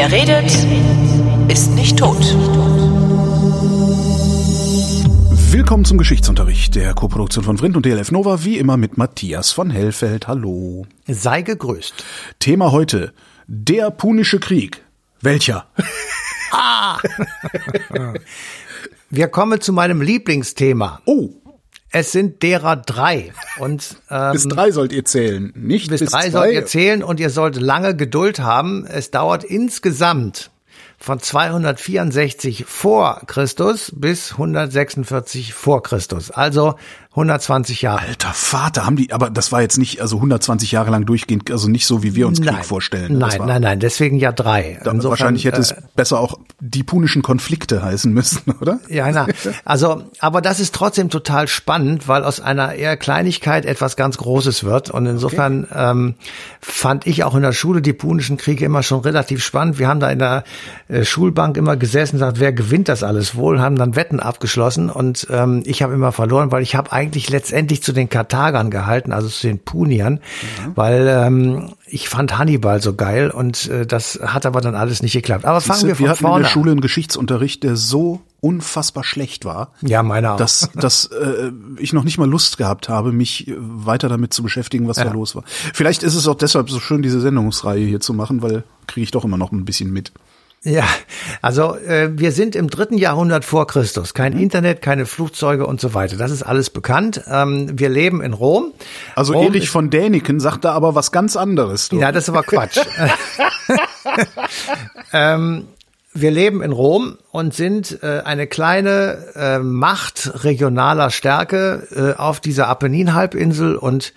Wer redet, ist nicht tot. Willkommen zum Geschichtsunterricht der Koproduktion von Vrindt und DLF Nova, wie immer mit Matthias von Hellfeld. Hallo. Sei gegrüßt. Thema heute, der Punische Krieg. Welcher? Ah! Wir kommen zu meinem Lieblingsthema. Oh, Es sind derer drei. Und ähm, bis drei sollt ihr zählen, nicht bis, bis, drei sollt ihr zählen und ihr sollt lange Geduld haben. Es dauert insgesamt von 264 vor Christus bis 146 vor Christus. Also 120 Jahre. Alter Vater, haben die, aber das war jetzt nicht, also 120 Jahre lang durchgehend, also nicht so, wie wir uns Krieg vorstellen. Nein, nein, nein, deswegen ja drei. Insofern, wahrscheinlich hätte es äh, besser auch die punischen Konflikte heißen müssen, oder? Ja, na, also, aber das ist trotzdem total spannend, weil aus einer eher Kleinigkeit etwas ganz Großes wird. Und insofern ähm, fand ich auch in der Schule die Punischen Kriege immer schon relativ spannend. Wir haben da in der äh, Schulbank immer gesessen und gesagt, wer gewinnt das alles wohl, haben dann Wetten abgeschlossen und ähm, ich habe immer verloren, weil ich habe eigentlich letztendlich zu den Karthagern gehalten, also zu den Puniern, weil ähm, ich fand Hannibal so geil und äh, das hat aber dann alles nicht geklappt. Aber fangen wir wir von hatten in vorne der an. Schule einen Geschichtsunterricht, der so unfassbar schlecht war. Ja, meiner auch. dass, dass äh, ich noch nicht mal Lust gehabt habe, mich weiter damit zu beschäftigen, was da Ja. los war. Vielleicht ist es auch deshalb so schön, diese Sendungsreihe hier zu machen, weil kriege ich doch immer noch ein bisschen mit. Ja, also äh, wir sind im dritten Jahrhundert vor Christus. Kein Mhm. Internet, keine Flugzeuge und so weiter. Das ist alles bekannt. Ähm, wir leben in Rom. Also Rom Erich von Däniken sagt da aber was ganz anderes. Du. Ja, das ist aber Quatsch. ähm, wir leben in Rom und sind äh, eine kleine äh, Macht regionaler Stärke äh, auf dieser Apenninhalbinsel und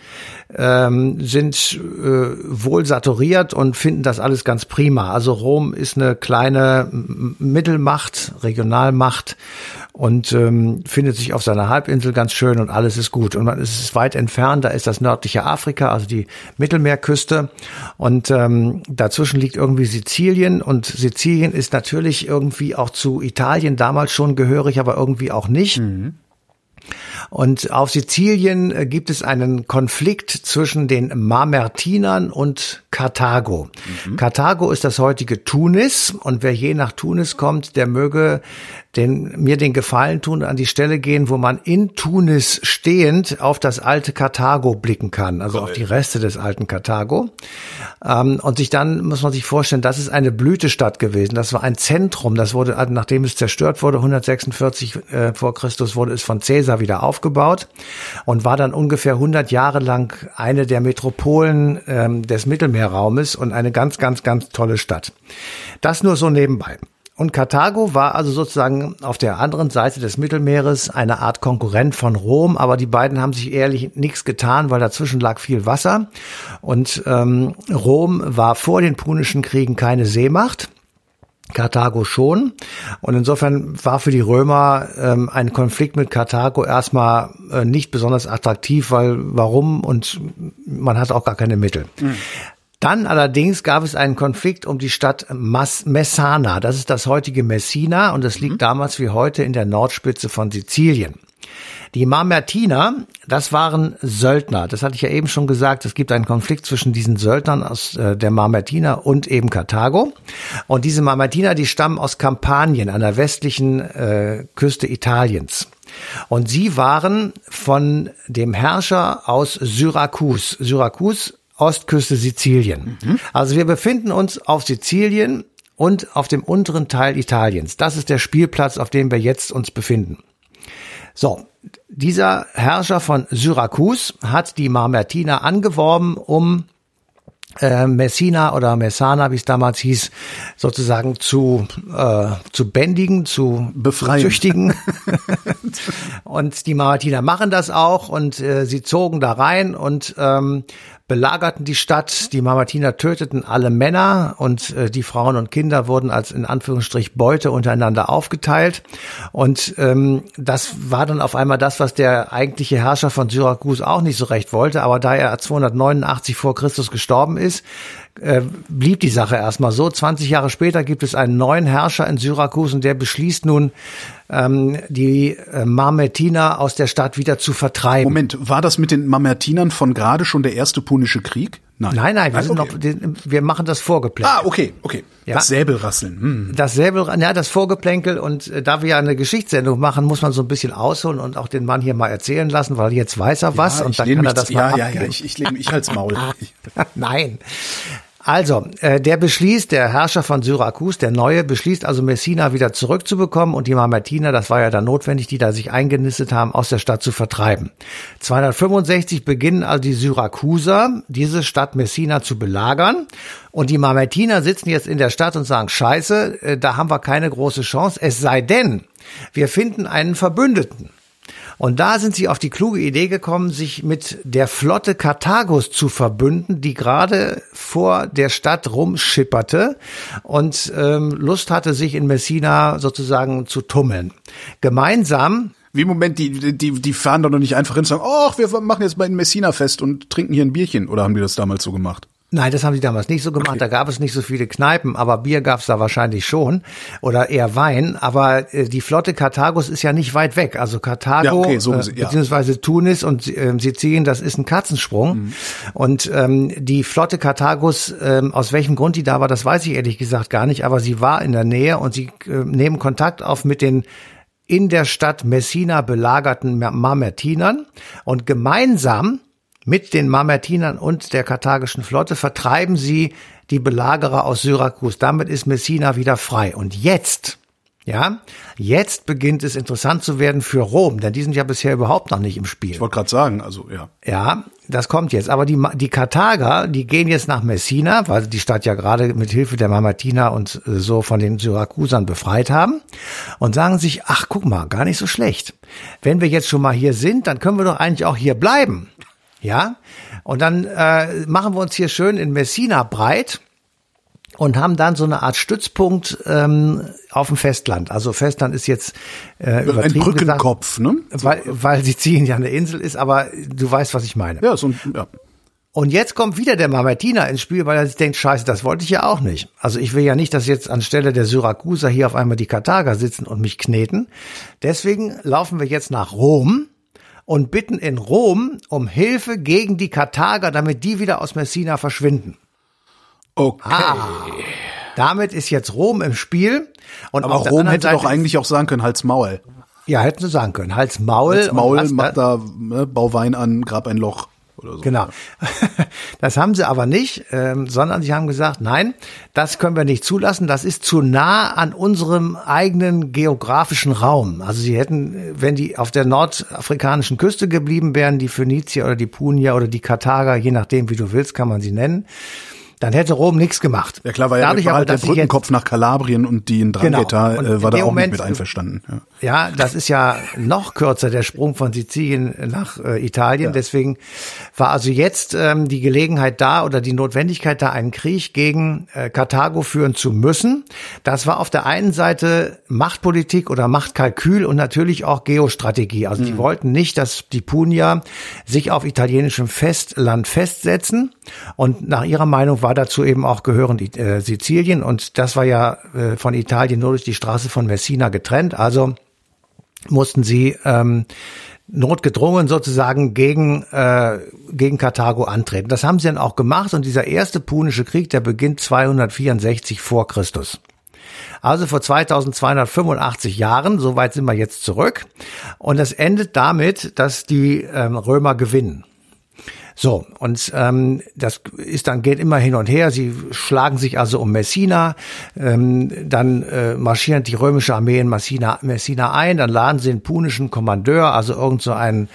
ähm, sind äh, wohl saturiert und finden das alles ganz prima. Also Rom ist eine kleine Mittelmacht, Regionalmacht und ähm, findet sich auf seiner Halbinsel ganz schön und alles ist gut. Und man ist weit entfernt, da ist das nördliche Afrika, also die Mittelmeerküste und ähm, dazwischen liegt irgendwie Sizilien und Sizilien ist natürlich irgendwie auch zu Italien damals schon gehörig, aber irgendwie auch nicht. Und auf Sizilien äh, gibt es einen Konflikt zwischen den Mamertinern und Karthago. Karthago ist das heutige Tunis und wer je nach Tunis kommt, der möge den, mir den Gefallen tun, an die Stelle gehen, wo man in Tunis stehend auf das alte Karthago blicken kann, also auf die Reste des alten Karthago. Ähm, und sich dann muss man sich vorstellen, das ist eine Blütestadt gewesen. Das war ein Zentrum. Das wurde, nachdem es zerstört wurde, 146 äh, vor Christus, wurde es von Caesar wieder aufgebaut und war dann ungefähr 100 Jahre lang eine der Metropolen ähm, des Mittelmeerraumes und eine ganz, ganz, ganz tolle Stadt. Das nur so nebenbei. Und Karthago war also sozusagen auf der anderen Seite des Mittelmeeres eine Art Konkurrent von Rom, aber die beiden haben sich ehrlich nichts getan, weil dazwischen lag viel Wasser. Und ähm, Rom war vor den Punischen Kriegen keine Seemacht. Karthago schon. Und insofern war für die Römer ähm, ein Konflikt mit Karthago erstmal äh, nicht besonders attraktiv, weil warum? Und man hat auch gar keine Mittel. Dann allerdings gab es einen Konflikt um die Stadt Mas Messana. Das ist das heutige Messina und es liegt damals wie heute in der Nordspitze von Sizilien. Die Mamertiner, das waren Söldner. Das hatte ich ja eben schon gesagt. Es gibt einen Konflikt zwischen diesen Söldnern aus äh, der Mamertiner und eben Karthago. Und diese Mamertiner, die stammen aus Kampanien an der westlichen äh, Küste Italiens. Und sie waren von dem Herrscher aus Syrakus. Syrakus, Ostküste Sizilien. Also wir befinden uns auf Sizilien und auf dem unteren Teil Italiens. Das ist der Spielplatz, auf dem wir jetzt uns befinden. So, dieser Herrscher von Syrakus hat die Mamertiner angeworben, um äh, Messina oder Messana, wie es damals hieß, sozusagen zu, äh, zu bändigen, zu Befreien. züchtigen. und die Mamertiner machen das auch und äh, sie zogen da rein und ähm, belagerten die Stadt. Die Mamertiner töteten alle Männer und äh, die Frauen und Kinder wurden als in Anführungsstrich Beute untereinander aufgeteilt. Und ähm, das war dann auf einmal das, was der eigentliche Herrscher von Syrakus auch nicht so recht wollte. Aber da er 289 vor Christus gestorben ist, äh, blieb die Sache erstmal so. 20 Jahre später gibt es einen neuen Herrscher in Syrakus und der beschließt nun, ähm, die äh, Mamertiner aus der Stadt wieder zu vertreiben. Moment, war das mit den Mamertinern von gerade schon der erste Punische Krieg? Nein. Nein, nein, wir, sind okay. noch, wir machen das Vorgeplänkel. Ah, okay, okay. Ja. Das Säbelrasseln. Hm. Das Säbel, ja, das Vorgeplänkel und äh, da wir ja eine Geschichtssendung machen, muss man so ein bisschen ausholen und auch den Mann hier mal erzählen lassen, weil jetzt weiß er was Ja, und dann kann er das zu- mal ja, ja, abgeben. ja, ich, ich lehne mich als Maul. Nein. Also, äh, der beschließt, der Herrscher von Syrakus, der Neue, beschließt also Messina wieder zurückzubekommen und die Mamertiner, das war ja dann notwendig, die da sich eingenistet haben, aus der Stadt zu vertreiben. 265 beginnen also die Syrakuser, diese Stadt Messina zu belagern und die Mamertiner sitzen jetzt in der Stadt und sagen, scheiße, äh, da haben wir keine große Chance, es sei denn, wir finden einen Verbündeten. Und da sind sie auf die kluge Idee gekommen, sich mit der Flotte Karthagos zu verbünden, die gerade vor der Stadt rumschipperte und ähm, Lust hatte, sich in Messina sozusagen zu tummeln. Gemeinsam Wie im Moment, die, die, die fahren doch noch nicht einfach hin und sagen, ach, wir machen jetzt mal in Messina fest und trinken hier ein Bierchen. Oder haben die das damals so gemacht? Nein, das haben die damals nicht so gemacht. Da gab es nicht so viele Kneipen, aber Bier gab's da wahrscheinlich schon oder eher Wein. Aber äh, die Flotte Karthagos ist ja nicht weit weg. Also Karthago Ja, okay, so äh, ja. beziehungsweise Tunis und äh, Sizilien, das ist ein Katzensprung. Mhm. Und ähm, die Flotte Karthagos, ähm, aus welchem Grund die da war, das weiß ich ehrlich gesagt gar nicht. Aber sie war in der Nähe und sie äh, nehmen Kontakt auf mit den in der Stadt Messina belagerten Mamertinern und gemeinsam mit den Mamertinern und der karthagischen Flotte vertreiben sie die Belagerer aus Syrakus. Damit ist Messina wieder frei. Und jetzt, ja, jetzt beginnt es interessant zu werden für Rom, denn die sind ja bisher überhaupt noch nicht im Spiel. Ich wollte gerade sagen, also ja. Ja, das kommt jetzt. Aber die, die Karthager, die gehen jetzt nach Messina, weil sie die Stadt ja gerade mit Hilfe der Mamertiner und so von den Syrakusern befreit haben und sagen sich, ach, guck mal, gar nicht so schlecht. Wenn wir jetzt schon mal hier sind, dann können wir doch eigentlich auch hier bleiben. Ja, und dann äh, machen wir uns hier schön in Messina breit und haben dann so eine Art Stützpunkt ähm, auf dem Festland. Also Festland ist jetzt äh, Ein übertrieben gesagt, Brückenkopf, ne? weil, weil Sizilien ja eine Insel ist, aber du weißt, was ich meine. Ja, so ein, ja. Und jetzt kommt wieder der Mamertiner ins Spiel, weil er sich denkt, scheiße, das wollte ich ja auch nicht. Also ich will ja nicht, dass jetzt anstelle der Syrakuser hier auf einmal die Karthager sitzen und mich kneten. Deswegen laufen wir jetzt nach Rom und bitten in Rom um Hilfe gegen die Karthager, damit die wieder aus Messina verschwinden. Okay. Ah, damit ist jetzt Rom im Spiel. Und Aber Rom hätte Seite doch eigentlich auch sagen können, Hals Maul. Ja, hätten sie sagen können. Hals Maul. Hals Maul, was mach da- da, ne, bau Wein an, grab ein Loch oder so. Genau. Das haben sie aber nicht, ähm, sondern sie haben gesagt, nein, das können wir nicht zulassen. Das ist zu nah an unserem eigenen geografischen Raum. Also sie hätten, wenn die auf der nordafrikanischen Küste geblieben wären, die Phönizier oder die Punier oder die Karthager, je nachdem, wie du willst, kann man sie nennen, dann hätte Rom nichts gemacht. Ja klar, war ja Dadurch war aber, halt der Brückenkopf nach Kalabrien und die in Drangheta Genau. Äh, war da auch Moment- nicht mit einverstanden. Ja. Ja, das ist ja noch kürzer, der Sprung von Sizilien nach äh, Italien. Deswegen war also jetzt ähm, die Gelegenheit da oder die Notwendigkeit da, einen Krieg gegen äh, Karthago führen zu müssen. Das war auf der einen Seite Machtpolitik oder Machtkalkül und natürlich auch Geostrategie. Also die wollten nicht, dass die Punier sich auf italienischem Festland festsetzen. Und nach ihrer Meinung war dazu eben auch gehörend äh, Sizilien. Und das war ja äh, von Italien nur durch die Straße von Messina getrennt. Also mussten sie ähm, notgedrungen sozusagen gegen, äh, gegen Karthago antreten. Das haben sie dann auch gemacht und dieser erste Punische Krieg, der beginnt 264 vor Christus. Also vor 2285 Jahren, so weit sind wir jetzt zurück. Und das endet damit, dass die ähm, Römer gewinnen. So, und ähm, das ist dann geht immer hin und her. Sie schlagen sich also um Messina, ähm, dann äh, marschiert die römische Armee in Messina, Messina ein, dann laden sie den punischen Kommandeur, also irgend so einen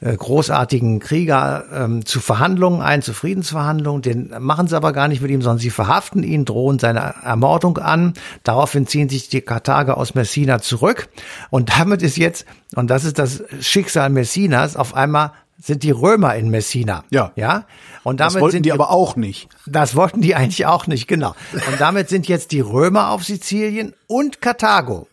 äh, großartigen Krieger ähm, zu Verhandlungen ein, zu Friedensverhandlungen. Den machen sie aber gar nicht mit ihm, sondern sie verhaften ihn, drohen seine Ermordung an. Daraufhin ziehen sich die Karthager aus Messina zurück und damit ist jetzt, und das ist das Schicksal Messinas, auf einmal sind die Römer in Messina. Ja. Ja. Und Das damit wollten sind die aber auch nicht. das wollten die eigentlich auch nicht, genau. Und damit sind jetzt die Römer auf Sizilien und Karthago.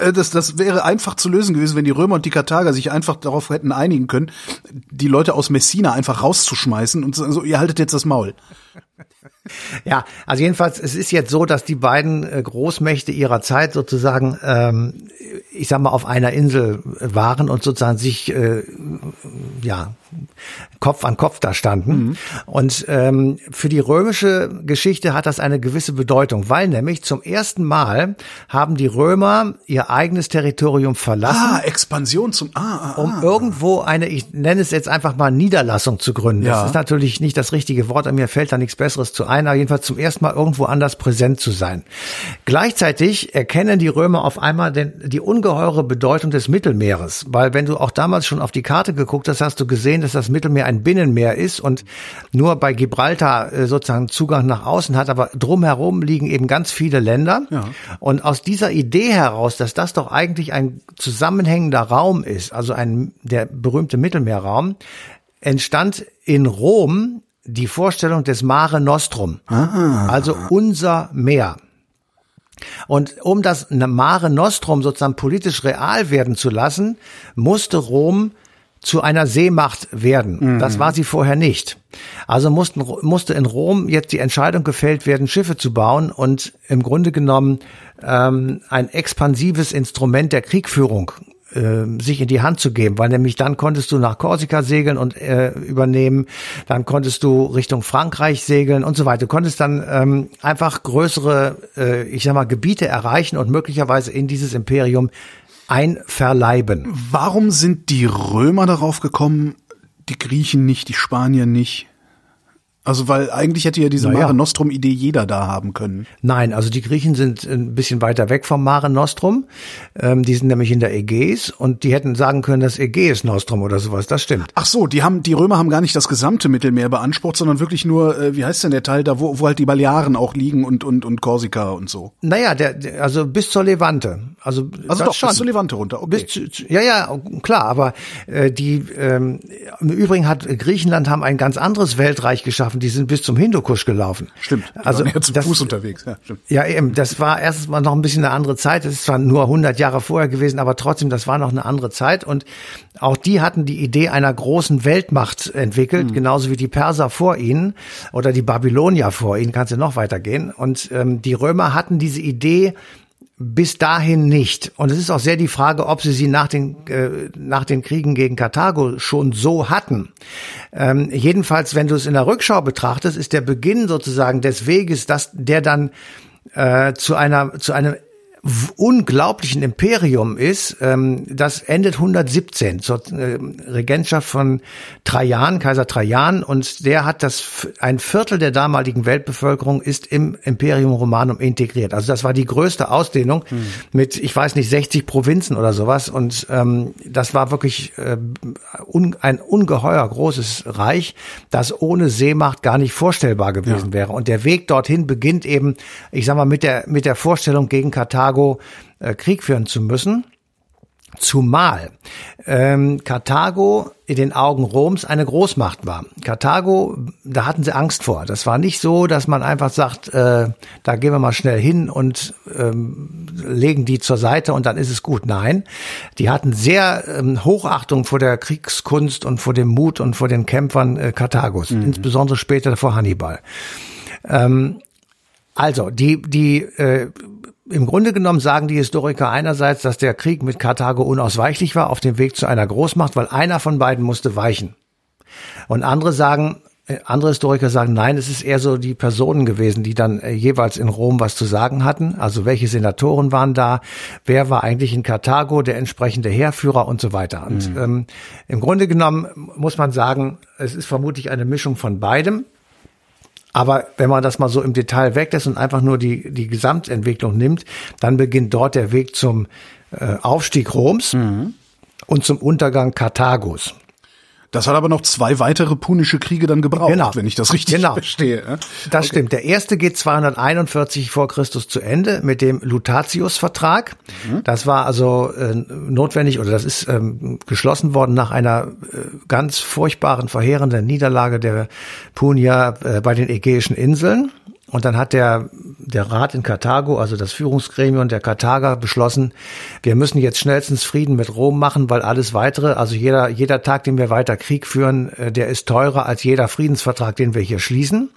Äh, Das, das wäre einfach zu lösen gewesen, wenn die Römer und die Karthager sich einfach darauf hätten einigen können, die Leute aus Messina einfach rauszuschmeißen und zu sagen, so, ihr haltet jetzt das Maul. Ja, also jedenfalls, es ist jetzt so, dass die beiden äh, Großmächte ihrer Zeit sozusagen, ähm, ich sag mal, auf einer Insel waren und sozusagen sich, äh, ja, Kopf an Kopf da standen. Mhm. Und ähm, für die römische Geschichte hat das eine gewisse Bedeutung, weil nämlich zum ersten Mal haben die Römer ihr eigenes Territorium verlassen. Ah, Expansion zum, ah, ah, um ah. irgendwo eine, ich nenne es jetzt einfach mal Niederlassung zu gründen. Ja. Das ist natürlich nicht das richtige Wort, an mir fällt da nichts Besseres zu ein, aber jedenfalls zum ersten Mal irgendwo anders präsent zu sein. Gleichzeitig erkennen die Römer auf einmal den, die ungeheure Bedeutung des Mittelmeeres, weil wenn du auch damals schon auf die Karte geguckt hast, hast du gesehen, dass das Mittelmeer ein Binnenmeer ist und nur bei Gibraltar äh, sozusagen Zugang nach außen hat, aber drumherum liegen eben ganz viele Länder. Ja. Und aus dieser Idee heraus, dass das doch eigentlich ein zusammenhängender Raum ist, also ein der berühmte Mittelmeerraum, entstand in Rom die Vorstellung des Mare Nostrum, ah. also unser Meer. Und um das Mare Nostrum sozusagen politisch real werden zu lassen, musste Rom zu einer Seemacht werden. Mhm. Das war sie vorher nicht. Also mussten, musste in Rom jetzt die Entscheidung gefällt werden, Schiffe zu bauen und im Grunde genommen ähm, ein expansives Instrument der Kriegführung äh, sich in die Hand zu geben, weil nämlich dann konntest du nach Korsika segeln und äh, übernehmen, dann konntest du Richtung Frankreich segeln und so weiter. Du konntest dann ähm, einfach größere, äh, ich sag mal, Gebiete erreichen und möglicherweise in dieses Imperium einverleiben. Warum sind die Römer darauf gekommen, die Griechen nicht, die Spanier nicht? Also weil eigentlich hätte ja diese naja. Mare Nostrum Idee jeder da haben können. Nein, also die Griechen sind ein bisschen weiter weg vom Mare Nostrum. Ähm, die sind nämlich in der Ägäis und die hätten sagen können, das Ägäis Nostrum oder sowas. Das stimmt. Ach so, die haben die Römer haben gar nicht das gesamte Mittelmeer beansprucht, sondern wirklich nur, äh, wie heißt denn der Teil da, wo, wo halt die Balearen auch liegen und und und Korsika und so. Naja, der, der also bis zur Levante. Also also doch schon. bis zur Levante runter. Okay. Bis zu, ja ja klar, aber äh, die ähm, im Übrigen hat Griechenland haben ein ganz anderes Weltreich geschaffen gelaufen, die sind bis zum Hindukusch gelaufen. Stimmt. Also ja zu das, Fuß unterwegs. Ja, stimmt. ja, eben. Das war erstens mal noch ein bisschen eine andere Zeit. Das ist zwar nur 100 Jahre vorher gewesen, aber trotzdem, das war noch eine andere Zeit. Und auch die hatten die Idee einer großen Weltmacht entwickelt, mhm. genauso wie die Perser vor ihnen oder die Babylonier vor ihnen. Kannst du noch weitergehen. Und ähm, die Römer hatten diese Idee bis dahin nicht. Und es ist auch sehr die Frage, ob sie sie nach den, äh, nach den Kriegen gegen Karthago schon so hatten. Ähm, jedenfalls, wenn du es in der Rückschau betrachtest, ist der Beginn sozusagen des Weges, dass der dann äh, zu einer zu einem unglaublichen Imperium ist, ähm, das endet 117 zur äh, Regentschaft von Trajan, Kaiser Trajan, und der hat das ein Viertel der damaligen Weltbevölkerung ist im Imperium Romanum integriert. Also das war die größte Ausdehnung hm. mit, ich weiß nicht, 60 Provinzen oder sowas, und ähm, das war wirklich äh, un, ein ungeheuer großes Reich, das ohne Seemacht gar nicht vorstellbar gewesen ja. wäre. Und der Weg dorthin beginnt eben, ich sag mal, mit der mit der Vorstellung gegen Karthago Karthago äh, Krieg führen zu müssen. Zumal ähm, Karthago in den Augen Roms eine Großmacht war. Karthago, da hatten sie Angst vor. Das war nicht so, dass man einfach sagt, äh, da gehen wir mal schnell hin und ähm, legen die zur Seite und dann ist es gut. Nein, die hatten sehr ähm, Hochachtung vor der Kriegskunst und vor dem Mut und vor den Kämpfern äh, Karthagos, mhm. insbesondere später vor Hannibal. Ähm, also die die äh, im Grunde genommen sagen die Historiker einerseits, dass der Krieg mit Karthago unausweichlich war auf dem Weg zu einer Großmacht, weil einer von beiden musste weichen. Und andere sagen, äh, andere Historiker sagen, nein, es ist eher so die Personen gewesen, die dann äh, jeweils in Rom was zu sagen hatten. Also welche Senatoren waren da, wer war eigentlich in Karthago der entsprechende Heerführer und so weiter. Und mhm. ähm, im Grunde genommen muss man sagen, es ist vermutlich eine Mischung von beidem. Aber wenn man das mal so im Detail weglässt und einfach nur die, die Gesamtentwicklung nimmt, dann beginnt dort der Weg zum äh, Aufstieg Roms mhm. und zum Untergang Karthagos. Das hat aber noch zwei weitere punische Kriege dann gebraucht, genau. wenn ich das richtig genau. verstehe. Das okay. stimmt. Der erste geht 241 vor Christus zu Ende mit dem Lutatius-Vertrag. Mhm. Das war also äh, notwendig oder das ist ähm, geschlossen worden nach einer äh, ganz furchtbaren, verheerenden Niederlage der Punier äh, bei den Ägäischen Inseln. Und dann hat der, der Rat in Karthago, also das Führungsgremium der Karthager, beschlossen, wir müssen jetzt schnellstens Frieden mit Rom machen, weil alles weitere, also jeder, jeder Tag, den wir weiter Krieg führen, äh, der ist teurer als jeder Friedensvertrag, den wir hier schließen.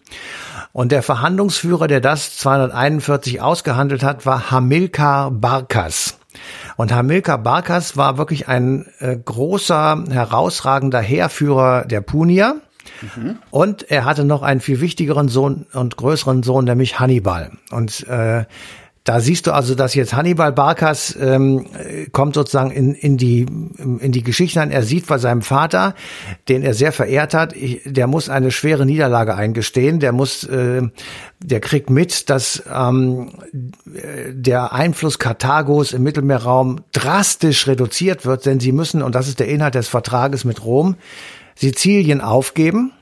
Und der Verhandlungsführer, der das 241 ausgehandelt hat, war Hamilkar Barkas. Und Hamilkar Barkas war wirklich ein äh, großer, herausragender Heerführer der Punier. Mhm. Und er hatte noch einen viel wichtigeren Sohn und größeren Sohn, nämlich Hannibal. Und äh, da siehst du also, dass jetzt Hannibal Barkas ähm, kommt sozusagen in, in, die, in die Geschichte ein. Er sieht bei seinem Vater, den er sehr verehrt hat, der muss eine schwere Niederlage eingestehen. Der muss, äh, der kriegt mit, dass ähm, der Einfluss Karthagos im Mittelmeerraum drastisch reduziert wird, denn sie müssen, und das ist der Inhalt des Vertrages mit Rom, Sizilien aufgeben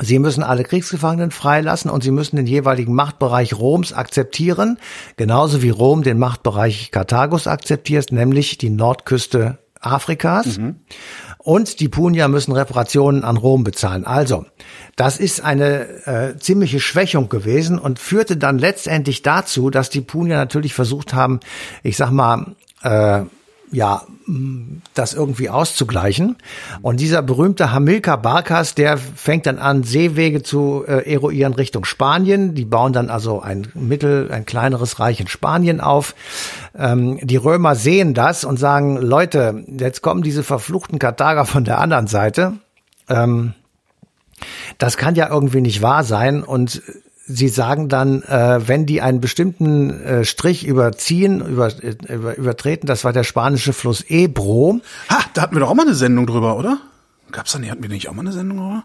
Sie müssen alle Kriegsgefangenen freilassen und sie müssen den jeweiligen Machtbereich Roms akzeptieren, genauso wie Rom den Machtbereich Karthagos akzeptiert, nämlich die Nordküste Afrikas. Mhm. Und die Punier müssen Reparationen an Rom bezahlen. Also, das ist eine äh, ziemliche Schwächung gewesen und führte dann letztendlich dazu, dass die Punier natürlich versucht haben, ich sag mal, äh, ja, das irgendwie auszugleichen. Und dieser berühmte Hamilcar Barkas, der fängt dann an, Seewege zu äh, eruieren Richtung Spanien. Die bauen dann also ein mittel, ein kleineres Reich in Spanien auf. Ähm, die Römer sehen das und sagen, Leute, jetzt kommen diese verfluchten Karthager von der anderen Seite. Ähm, das kann ja irgendwie nicht wahr sein. Und Sie sagen dann, äh, wenn die einen bestimmten äh, Strich überziehen, über, äh, über, übertreten, das war der spanische Fluss Ebro. Ha, da hatten wir doch auch mal eine Sendung drüber, oder? Gab's da nicht, hatten wir nicht auch mal eine Sendung drüber?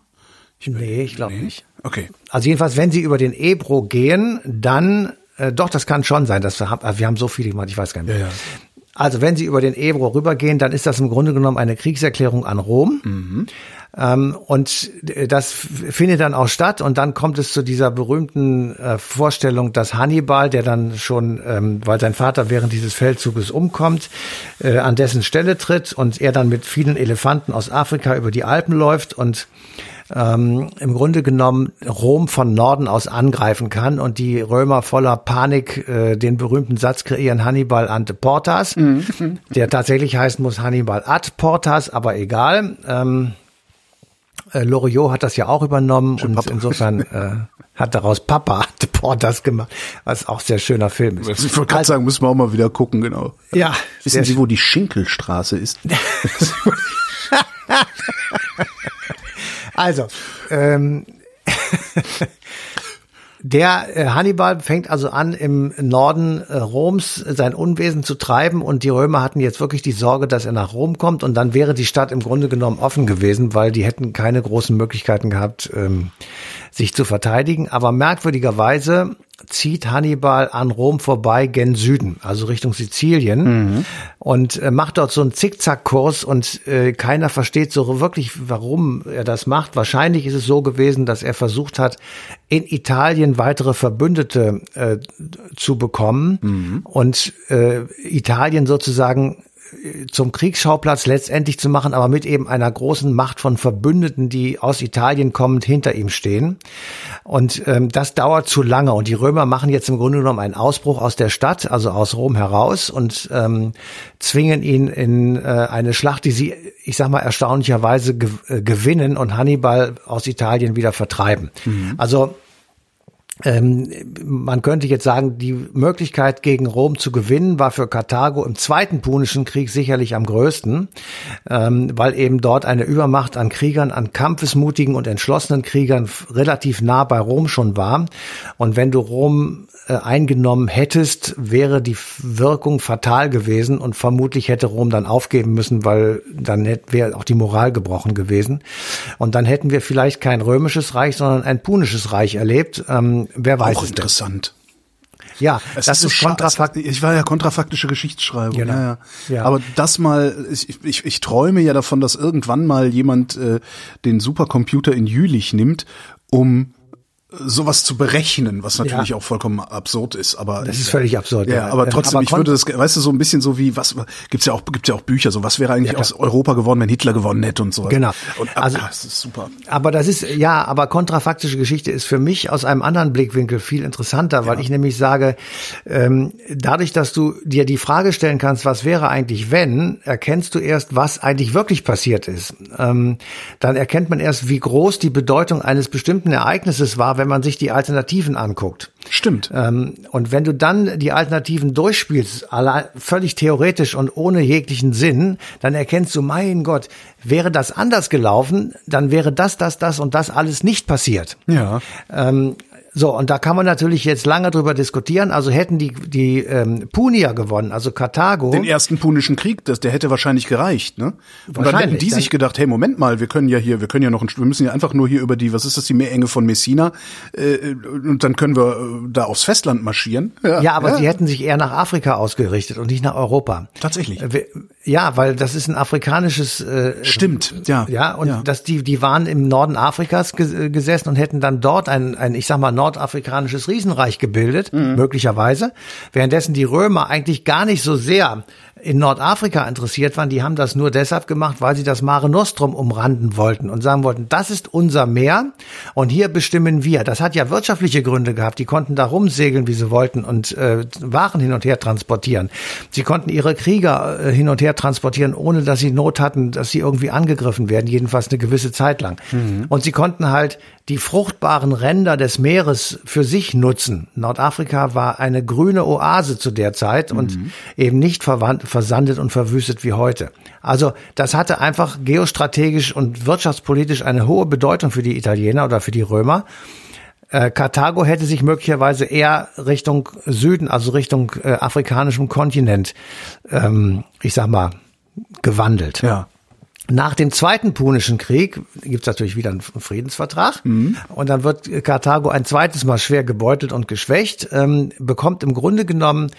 Ich, nee, ich glaube nee. nicht. Okay. Also jedenfalls, wenn Sie über den Ebro gehen, dann, äh, doch, das kann schon sein, dass wir, haben, wir haben so viele gemacht, ich weiß gar nicht. Ja, ja. Also wenn Sie über den Ebro rübergehen, dann ist das im Grunde genommen eine Kriegserklärung an Rom. Mhm. Ähm, und das findet dann auch statt und dann kommt es zu dieser berühmten äh, Vorstellung, dass Hannibal, der dann schon, ähm, weil sein Vater während dieses Feldzuges umkommt, äh, an dessen Stelle tritt und er dann mit vielen Elefanten aus Afrika über die Alpen läuft und ähm, im Grunde genommen Rom von Norden aus angreifen kann und die Römer voller Panik äh, den berühmten Satz kreieren Hannibal ante portas, mhm. der tatsächlich heißen muss Hannibal ad portas, aber egal. Ähm, äh, Loriot hat das ja auch übernommen Schön und Papa. insofern äh, hat daraus Papa das gemacht, was auch sehr schöner Film ist. Ich wollte gerade sagen, müssen wir auch mal wieder gucken, genau. Ja. Wissen Sie, wo die Schinkelstraße ist? also, ähm, Der äh, Hannibal fängt also an, im Norden äh, Roms sein Unwesen zu treiben und die Römer hatten jetzt wirklich die Sorge, dass er nach Rom kommt und dann wäre die Stadt im Grunde genommen offen gewesen, weil die hätten keine großen Möglichkeiten gehabt, ähm, sich zu verteidigen. Aber merkwürdigerweise zieht Hannibal an Rom vorbei gen Süden, also Richtung Sizilien mhm. und äh, macht dort so einen Zickzackkurs und äh, keiner versteht so wirklich, warum er das macht. Wahrscheinlich ist es so gewesen, dass er versucht hat, in Italien weitere Verbündete äh, zu bekommen mhm. und äh, Italien sozusagen zum Kriegsschauplatz letztendlich zu machen, aber mit eben einer großen Macht von Verbündeten, die aus Italien kommend hinter ihm stehen. Und ähm, das dauert zu lange. Und die Römer machen jetzt im Grunde genommen einen Ausbruch aus der Stadt, also aus Rom heraus und ähm, zwingen ihn in äh, eine Schlacht, die sie, ich sag mal, erstaunlicherweise gew äh, gewinnen und Hannibal aus Italien wieder vertreiben. Mhm. Also ähm, man könnte jetzt sagen, die Möglichkeit gegen Rom zu gewinnen war für Karthago im Zweiten Punischen Krieg sicherlich am größten, ähm, weil eben dort eine Übermacht an Kriegern, an kampfesmutigen und entschlossenen Kriegern relativ nah bei Rom schon war. Und wenn du Rom äh, eingenommen hättest, wäre die Wirkung fatal gewesen und vermutlich hätte Rom dann aufgeben müssen, weil dann wäre auch die Moral gebrochen gewesen. Und dann hätten wir vielleicht kein römisches Reich, sondern ein punisches Reich erlebt. Ähm, wer weiß auch interessant. Ja, es das ist, ist so kontrafaktisch. Ich war ja kontrafaktische Geschichtsschreibung. Genau. Ja, ja. ja. Aber das mal, ich, ich, ich träume ja davon, dass irgendwann mal jemand äh, den Supercomputer in Jülich nimmt, um sowas zu berechnen, was natürlich ja. auch vollkommen absurd ist, aber das ist völlig absurd. Ja, ja. aber trotzdem, aber ich würde das, weißt du, so ein bisschen so wie was gibt's ja auch gibt's ja auch Bücher, so was wäre eigentlich ja, aus Europa geworden, wenn Hitler gewonnen hätte und so. Genau. Und, also ah, das ist super. Aber das ist ja, aber kontrafaktische Geschichte ist für mich aus einem anderen Blickwinkel viel interessanter, weil ich nämlich sage, ähm, dadurch, dass du dir die Frage stellen kannst, was wäre eigentlich wenn, erkennst du erst, was eigentlich wirklich passiert ist. Ähm, dann erkennt man erst, wie groß die Bedeutung eines bestimmten Ereignisses war wenn man sich die Alternativen anguckt. Stimmt. Ähm, und wenn du dann die Alternativen durchspielst, alle, völlig theoretisch und ohne jeglichen Sinn, dann erkennst du, mein Gott, wäre das anders gelaufen, dann wäre das, das, das und das alles nicht passiert. Ja. Ähm, so, und da kann man natürlich jetzt lange drüber diskutieren. Also hätten die, die ähm, Punier gewonnen, also Karthago. Den ersten Punischen Krieg, das, der hätte wahrscheinlich gereicht, ne? Und dann hätten die sich gedacht, hey, Moment mal, wir können ja hier, wir können ja noch, ein, wir müssen ja einfach nur hier über die, was ist das, die Meerenge von Messina, äh, und dann können wir äh, da aufs Festland marschieren. Ja, ja aber ja. sie hätten sich eher nach Afrika ausgerichtet und nicht nach Europa. Tatsächlich. Äh, ja, weil das ist ein afrikanisches. Äh, Stimmt, ja. Ja, und ja. dass die, die waren im Norden Afrikas gesessen und hätten dann dort ein, ein ich sag mal, nordafrikanisches Riesenreich gebildet, mhm. möglicherweise. Währenddessen die Römer eigentlich gar nicht so sehr in Nordafrika interessiert waren, die haben das nur deshalb gemacht, weil sie das Mare Nostrum umranden wollten und sagen wollten, das ist unser Meer und hier bestimmen wir. Das hat ja wirtschaftliche Gründe gehabt. Die konnten da rumsegeln, wie sie wollten und äh, Waren hin und her transportieren. Sie konnten ihre Krieger äh, hin und her transportieren, ohne dass sie Not hatten, dass sie irgendwie angegriffen werden, jedenfalls eine gewisse Zeit lang. Mhm. Und sie konnten halt die fruchtbaren Ränder des Meeres für sich nutzen. Nordafrika war eine grüne Oase zu der Zeit mhm. und eben nicht verwandt, versandet und verwüstet wie heute. Also das hatte einfach geostrategisch und wirtschaftspolitisch eine hohe Bedeutung für die Italiener oder für die Römer. Äh, Karthago hätte sich möglicherweise eher Richtung Süden, also Richtung äh, afrikanischem Kontinent, ähm, ich sag mal, gewandelt. Ja. Nach dem Zweiten Punischen Krieg gibt es natürlich wieder einen Friedensvertrag mhm. und dann wird Karthago ein zweites Mal schwer gebeutelt und geschwächt, ähm, bekommt im Grunde genommen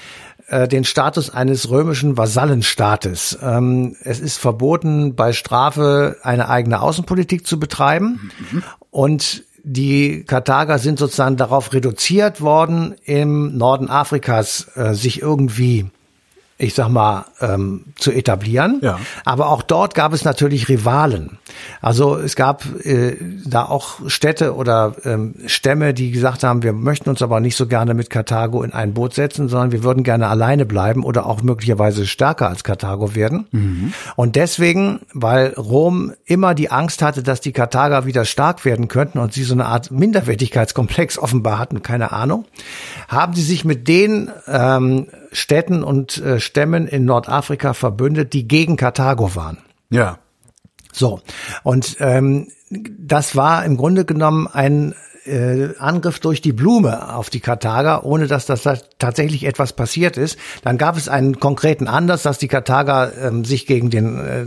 äh, den Status eines römischen Vasallenstaates. Ähm, es ist verboten, bei Strafe eine eigene Außenpolitik zu betreiben mhm. und die Karthager sind sozusagen darauf reduziert worden, im Norden Afrikas äh, sich irgendwie ich sag mal, ähm, zu etablieren. Ja. Aber auch dort gab es natürlich Rivalen. Also es gab äh, da auch Städte oder ähm, Stämme, die gesagt haben, wir möchten uns aber nicht so gerne mit Karthago in ein Boot setzen, sondern wir würden gerne alleine bleiben oder auch möglicherweise stärker als Karthago werden. Mhm. Und deswegen, weil Rom immer die Angst hatte, dass die Karthager wieder stark werden könnten und sie so eine Art Minderwertigkeitskomplex offenbar hatten, keine Ahnung, haben sie sich mit den ähm, Städten und äh, Stämmen in Nordafrika verbündet, die gegen Karthago waren. Ja. So. Und ähm, das war im Grunde genommen ein äh, Angriff durch die Blume auf die Karthager, ohne dass das da tatsächlich etwas passiert ist. Dann gab es einen konkreten Anlass, dass die Karthager ähm, sich gegen den äh,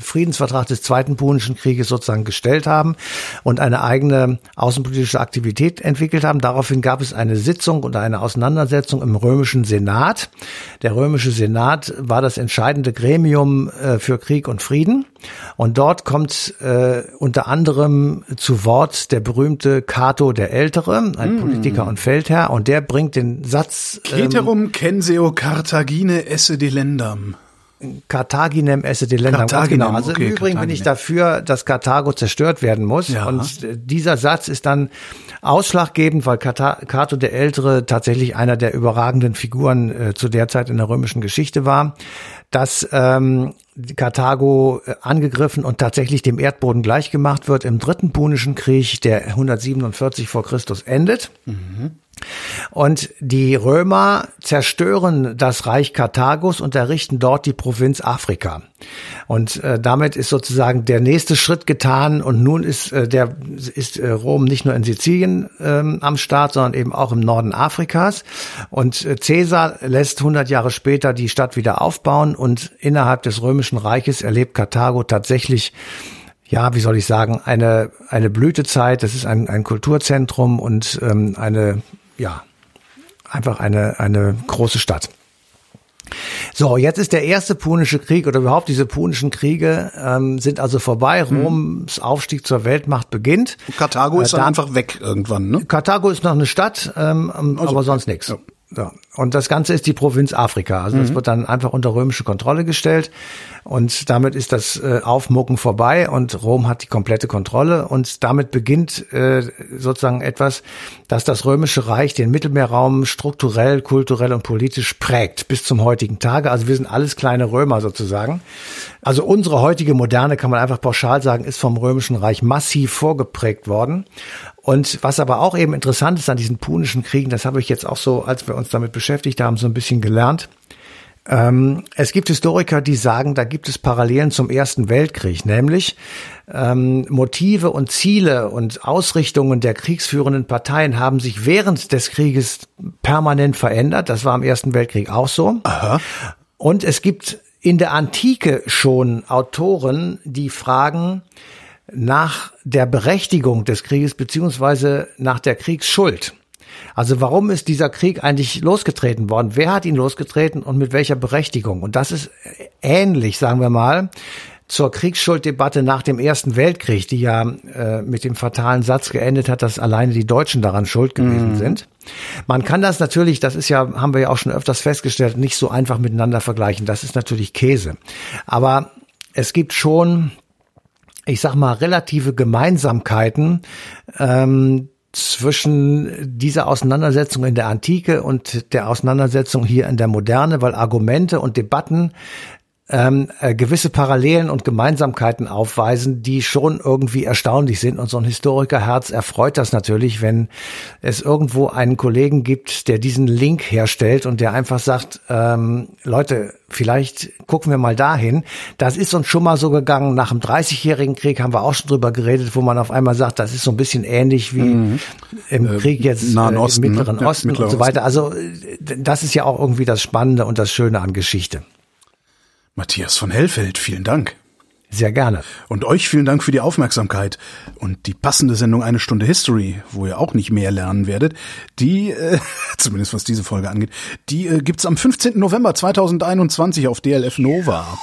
Friedensvertrag des Zweiten Punischen Krieges sozusagen gestellt haben und eine eigene außenpolitische Aktivität entwickelt haben. Daraufhin gab es eine Sitzung oder eine Auseinandersetzung im römischen Senat. Der römische Senat war das entscheidende Gremium äh, für Krieg und Frieden. Und dort kommt äh, unter anderem zu Wort der berühmte Cato der Ältere, ein mm. Politiker und Feldherr, und der bringt den Satz. Ceterum ähm, censeo Cartagine esse delendam. Carthaginem esse delendam. Carthaginem, genau. Also okay, im Übrigen Carthaginem. bin ich dafür, dass Karthago zerstört werden muss. Ja. Und dieser Satz ist dann ausschlaggebend, weil Cato der Ältere tatsächlich einer der überragenden Figuren äh, zu der Zeit in der römischen Geschichte war, dass ähm, Karthago äh, angegriffen und tatsächlich dem Erdboden gleichgemacht wird im dritten Punischen Krieg, der 147 vor Christus endet. Mhm. Und die Römer zerstören das Reich Karthagos und errichten dort die Provinz Afrika. Und äh, damit ist sozusagen der nächste Schritt getan und nun ist äh, der ist äh, Rom nicht nur in Sizilien ähm, am Start, sondern eben auch im Norden Afrikas. Und äh, Caesar lässt 100 Jahre später die Stadt wieder aufbauen und innerhalb des römischen Reiches erlebt Karthago tatsächlich ja, wie soll ich sagen, eine, eine Blütezeit. Das ist ein, ein Kulturzentrum und ähm, eine ja, einfach eine, eine große Stadt. So, jetzt ist der erste Punische Krieg oder überhaupt diese Punischen Kriege ähm, sind also vorbei. Hm. Roms Aufstieg zur Weltmacht beginnt. Karthago ist äh, dann einfach weg irgendwann, ne? Karthago ist noch eine Stadt, ähm, also, aber sonst nichts. Ja. So. Und das Ganze ist die Provinz Afrika. Also mhm. das wird dann einfach unter römische Kontrolle gestellt. Und damit ist das äh, Aufmucken vorbei und Rom hat die komplette Kontrolle. Und damit beginnt äh, sozusagen etwas, dass das Römische Reich den Mittelmeerraum strukturell, kulturell und politisch prägt bis zum heutigen Tage. Also wir sind alles kleine Römer sozusagen. Also unsere heutige Moderne, kann man einfach pauschal sagen, ist vom Römischen Reich massiv vorgeprägt worden. Und was aber auch eben interessant ist an diesen punischen Kriegen, das habe ich jetzt auch so, als wir uns damit beschäftigt haben, so ein bisschen gelernt. Ähm, es gibt Historiker, die sagen, da gibt es Parallelen zum Ersten Weltkrieg, nämlich ähm, Motive und Ziele und Ausrichtungen der kriegsführenden Parteien haben sich während des Krieges permanent verändert. Das war im Ersten Weltkrieg auch so. Aha. Und es gibt in der Antike schon Autoren, die fragen, nach der Berechtigung des Krieges beziehungsweise nach der Kriegsschuld. Also warum ist dieser Krieg eigentlich losgetreten worden? Wer hat ihn losgetreten und mit welcher Berechtigung? Und das ist ähnlich, sagen wir mal, zur Kriegsschulddebatte nach dem Ersten Weltkrieg, die ja äh, mit dem fatalen Satz geendet hat, dass alleine die Deutschen daran schuld gewesen mhm. sind. Man kann das natürlich, das ist ja, haben wir ja auch schon öfters festgestellt, nicht so einfach miteinander vergleichen. Das ist natürlich Käse. Aber es gibt schon ich sag mal, relative Gemeinsamkeiten ähm, zwischen dieser Auseinandersetzung in der Antike und der Auseinandersetzung hier in der Moderne, weil Argumente und Debatten ähm, äh, gewisse Parallelen und Gemeinsamkeiten aufweisen, die schon irgendwie erstaunlich sind. Und so ein Historikerherz erfreut das natürlich, wenn es irgendwo einen Kollegen gibt, der diesen Link herstellt und der einfach sagt, ähm, Leute, vielleicht gucken wir mal dahin. Das ist uns schon mal so gegangen. Nach dem 30-jährigen Krieg haben wir auch schon drüber geredet, wo man auf einmal sagt, das ist so ein bisschen ähnlich wie mhm. im äh, Krieg jetzt Nahen äh, Osten, im Mittleren ne? Osten ja, und so weiter. Also das ist ja auch irgendwie das Spannende und das Schöne an Geschichte. Matthias von Hellfeld, vielen Dank. Sehr gerne. Und euch vielen Dank für die Aufmerksamkeit und die passende Sendung Eine Stunde History, wo ihr auch nicht mehr lernen werdet, die, äh, zumindest was diese Folge angeht, die äh, gibt's am 15. November 2021 auf DLF Nova.